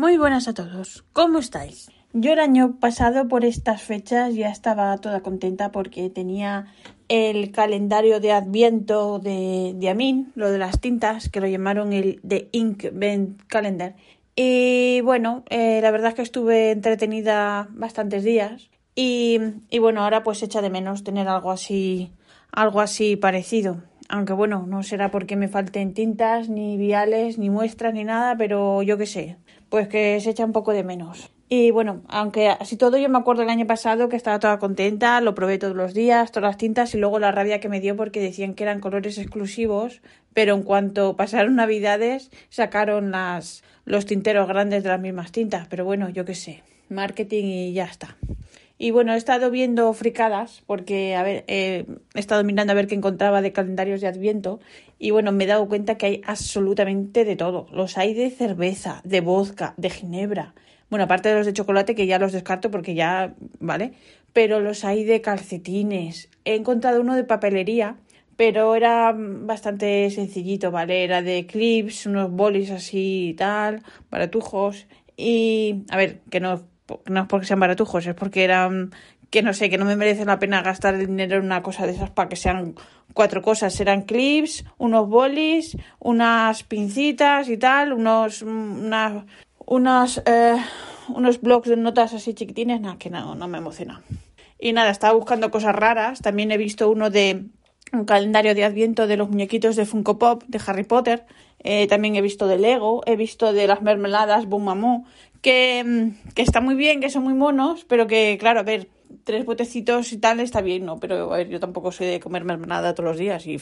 Muy buenas a todos. ¿Cómo estáis? Yo el año pasado por estas fechas ya estaba toda contenta porque tenía el calendario de Adviento de, de Amin, lo de las tintas, que lo llamaron el The Ink Vent Calendar. Y bueno, eh, la verdad es que estuve entretenida bastantes días. Y, y bueno, ahora pues echa de menos tener algo así, algo así parecido. Aunque bueno, no será porque me falten tintas, ni viales, ni muestras, ni nada, pero yo qué sé, pues que se echa un poco de menos. Y bueno, aunque así todo yo me acuerdo el año pasado que estaba toda contenta, lo probé todos los días, todas las tintas y luego la rabia que me dio porque decían que eran colores exclusivos, pero en cuanto pasaron navidades sacaron las los tinteros grandes de las mismas tintas, pero bueno, yo qué sé, marketing y ya está. Y bueno, he estado viendo fricadas porque, a ver, eh, he estado mirando a ver qué encontraba de calendarios de Adviento y bueno, me he dado cuenta que hay absolutamente de todo. Los hay de cerveza, de vodka, de ginebra. Bueno, aparte de los de chocolate que ya los descarto porque ya, ¿vale? Pero los hay de calcetines. He encontrado uno de papelería, pero era bastante sencillito, ¿vale? Era de clips, unos bolis así y tal, baratujos. Y, a ver, que no no es porque sean baratujos, es porque eran que no sé, que no me merece la pena gastar el dinero en una cosa de esas para que sean cuatro cosas. Eran clips, unos bolis, unas pincitas y tal, unos, unas, unas, eh, unos blocs de notas así chiquitines, nada, que no, no me emociona. Y nada, estaba buscando cosas raras. También he visto uno de un calendario de adviento de los muñequitos de Funko Pop, de Harry Potter. Eh, también he visto de Lego, he visto de las mermeladas Boom que, mm, que está muy bien, que son muy monos, pero que, claro, a ver, tres botecitos y tal está bien, ¿no? Pero a ver, yo tampoco soy de comer mermelada todos los días y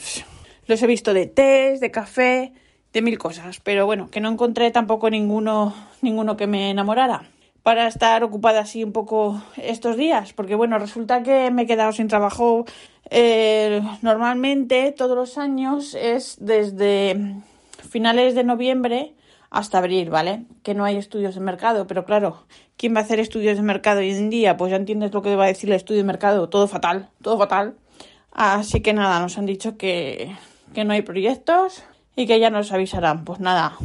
los he visto de té, de café, de mil cosas, pero bueno, que no encontré tampoco ninguno, ninguno que me enamorara para estar ocupada así un poco estos días, porque bueno, resulta que me he quedado sin trabajo eh, normalmente todos los años es desde finales de noviembre hasta abril, ¿vale? Que no hay estudios de mercado, pero claro, ¿quién va a hacer estudios de mercado hoy en día? Pues ya entiendes lo que va a decir el estudio de mercado, todo fatal, todo fatal. Así que nada, nos han dicho que, que no hay proyectos y que ya nos avisarán. Pues nada,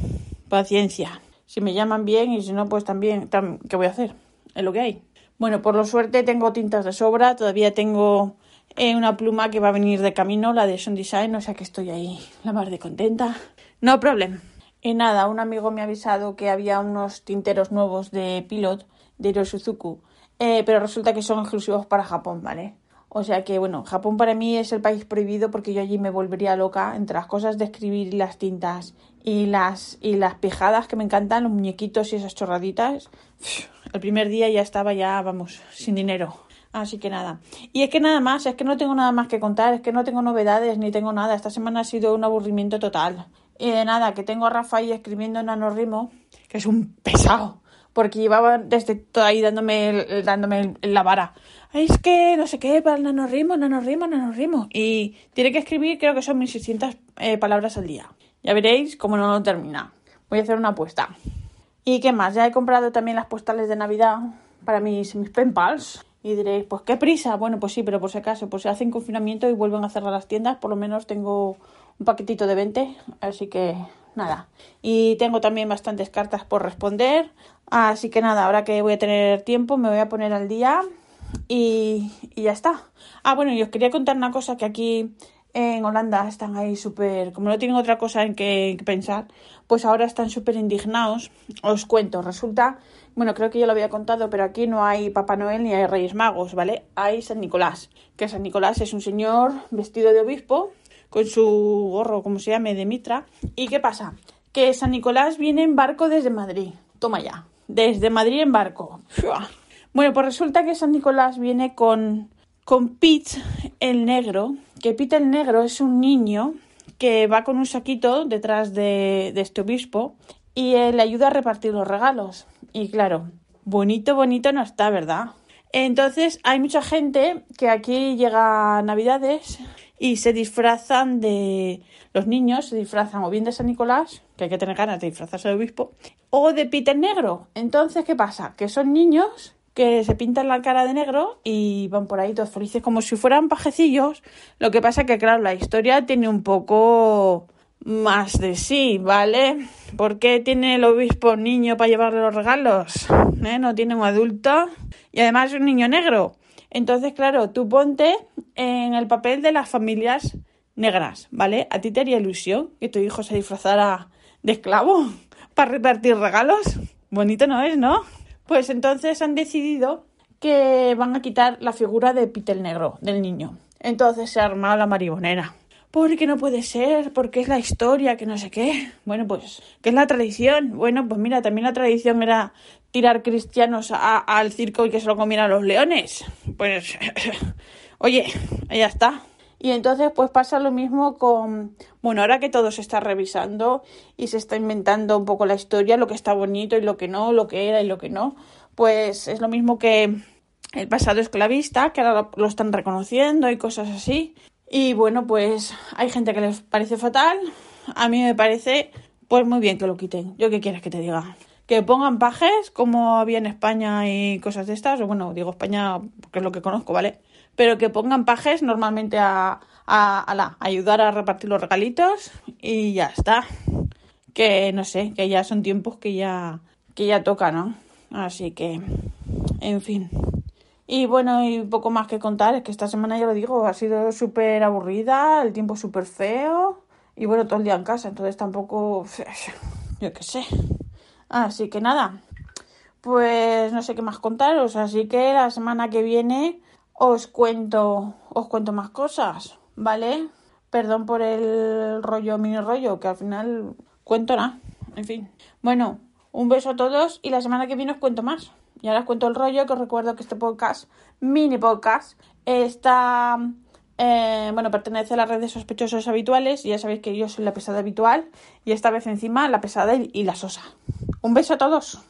paciencia. Si me llaman bien y si no, pues también, ¿qué voy a hacer? Es lo que hay. Bueno, por lo suerte tengo tintas de sobra, todavía tengo eh, una pluma que va a venir de camino, la de Son Design, o sea que estoy ahí la más de contenta. No problem. Y nada, un amigo me ha avisado que había unos tinteros nuevos de Pilot, de Hirosuzuku, eh, pero resulta que son exclusivos para Japón, ¿vale? O sea que, bueno, Japón para mí es el país prohibido porque yo allí me volvería loca entre las cosas de escribir y las tintas y las, y las pijadas que me encantan, los muñequitos y esas chorraditas. El primer día ya estaba ya, vamos, sin dinero. Así que nada. Y es que nada más, es que no tengo nada más que contar, es que no tengo novedades ni tengo nada. Esta semana ha sido un aburrimiento total. Y de nada, que tengo a Rafa ahí escribiendo en anorrimo, que es un pesado, porque llevaba desde todo ahí dándome, dándome la vara. Es que no sé qué, para el nanorrimo, nanorrimo, nanorrimo. Y tiene que escribir, creo que son 1600 eh, palabras al día. Ya veréis cómo no lo termina. Voy a hacer una apuesta. ¿Y qué más? Ya he comprado también las postales de Navidad para mis, mis. Y diréis, pues qué prisa. Bueno, pues sí, pero por si acaso, pues se hacen confinamiento y vuelven a cerrar las tiendas, por lo menos tengo un paquetito de 20, así que nada. Y tengo también bastantes cartas por responder, así que nada, ahora que voy a tener tiempo me voy a poner al día y, y ya está. Ah, bueno, y os quería contar una cosa que aquí en Holanda están ahí súper, como no tienen otra cosa en que, pensar, pues ahora están súper indignados. Os cuento, resulta, bueno, creo que ya lo había contado, pero aquí no hay Papá Noel ni hay Reyes Magos, ¿vale? Hay San Nicolás, que San Nicolás es un señor vestido de obispo con su gorro, como se llame, de Mitra. ¿Y qué pasa? Que San Nicolás viene en barco desde Madrid. Toma ya. Desde Madrid en barco. Bueno, pues resulta que San Nicolás viene con, con Pete el negro. Que Pete el negro es un niño que va con un saquito detrás de, de este obispo y le ayuda a repartir los regalos. Y claro, bonito, bonito no está, ¿verdad? Entonces hay mucha gente que aquí llega a Navidades y se disfrazan de los niños, se disfrazan o bien de San Nicolás, que hay que tener ganas de disfrazarse de obispo, o de Peter Negro. Entonces, ¿qué pasa? Que son niños que se pintan la cara de negro y van por ahí todos felices como si fueran pajecillos. Lo que pasa que, claro, la historia tiene un poco más de sí, ¿vale? ¿Por qué tiene el obispo niño para llevarle los regalos? ¿Eh? No tiene un adulto y además es un niño negro. Entonces, claro, tú ponte en el papel de las familias negras, ¿vale? ¿A ti te haría ilusión que tu hijo se disfrazara de esclavo para repartir regalos? Bonito no es, ¿no? Pues entonces han decidido que van a quitar la figura de Peter Negro, del niño. Entonces se ha armado la maribonera. Porque no puede ser, porque es la historia, que no sé qué. Bueno, pues, ¿qué es la tradición? Bueno, pues mira, también la tradición era tirar cristianos al circo y que se lo comieran los leones. Pues, oye, ya está. Y entonces pues pasa lo mismo con, bueno, ahora que todo se está revisando y se está inventando un poco la historia, lo que está bonito y lo que no, lo que era y lo que no, pues es lo mismo que el pasado esclavista, que ahora lo están reconociendo y cosas así. Y bueno, pues hay gente que les parece fatal, a mí me parece pues muy bien que lo quiten. Yo qué quieres que te diga. Que pongan pajes como había en España y cosas de estas, o bueno, digo España porque es lo que conozco, ¿vale? Pero que pongan pajes normalmente a, a, ayudar a repartir los regalitos y ya está. Que no sé, que ya son tiempos que ya, que ya toca, ¿no? Así que, en fin. Y bueno, y poco más que contar, es que esta semana ya lo digo, ha sido súper aburrida, el tiempo súper feo y bueno, todo el día en casa, entonces tampoco, yo qué sé. Así que nada, pues no sé qué más contaros, así que la semana que viene os cuento, os cuento más cosas, ¿vale? Perdón por el rollo, mini rollo, que al final cuento nada. En fin. Bueno, un beso a todos y la semana que viene os cuento más. Y ahora os cuento el rollo, que os recuerdo que este podcast, mini podcast, está. Eh, bueno, pertenece a las redes sospechosos habituales. Y ya sabéis que yo soy la pesada habitual. Y esta vez encima la pesada y la sosa. Un beso a todos.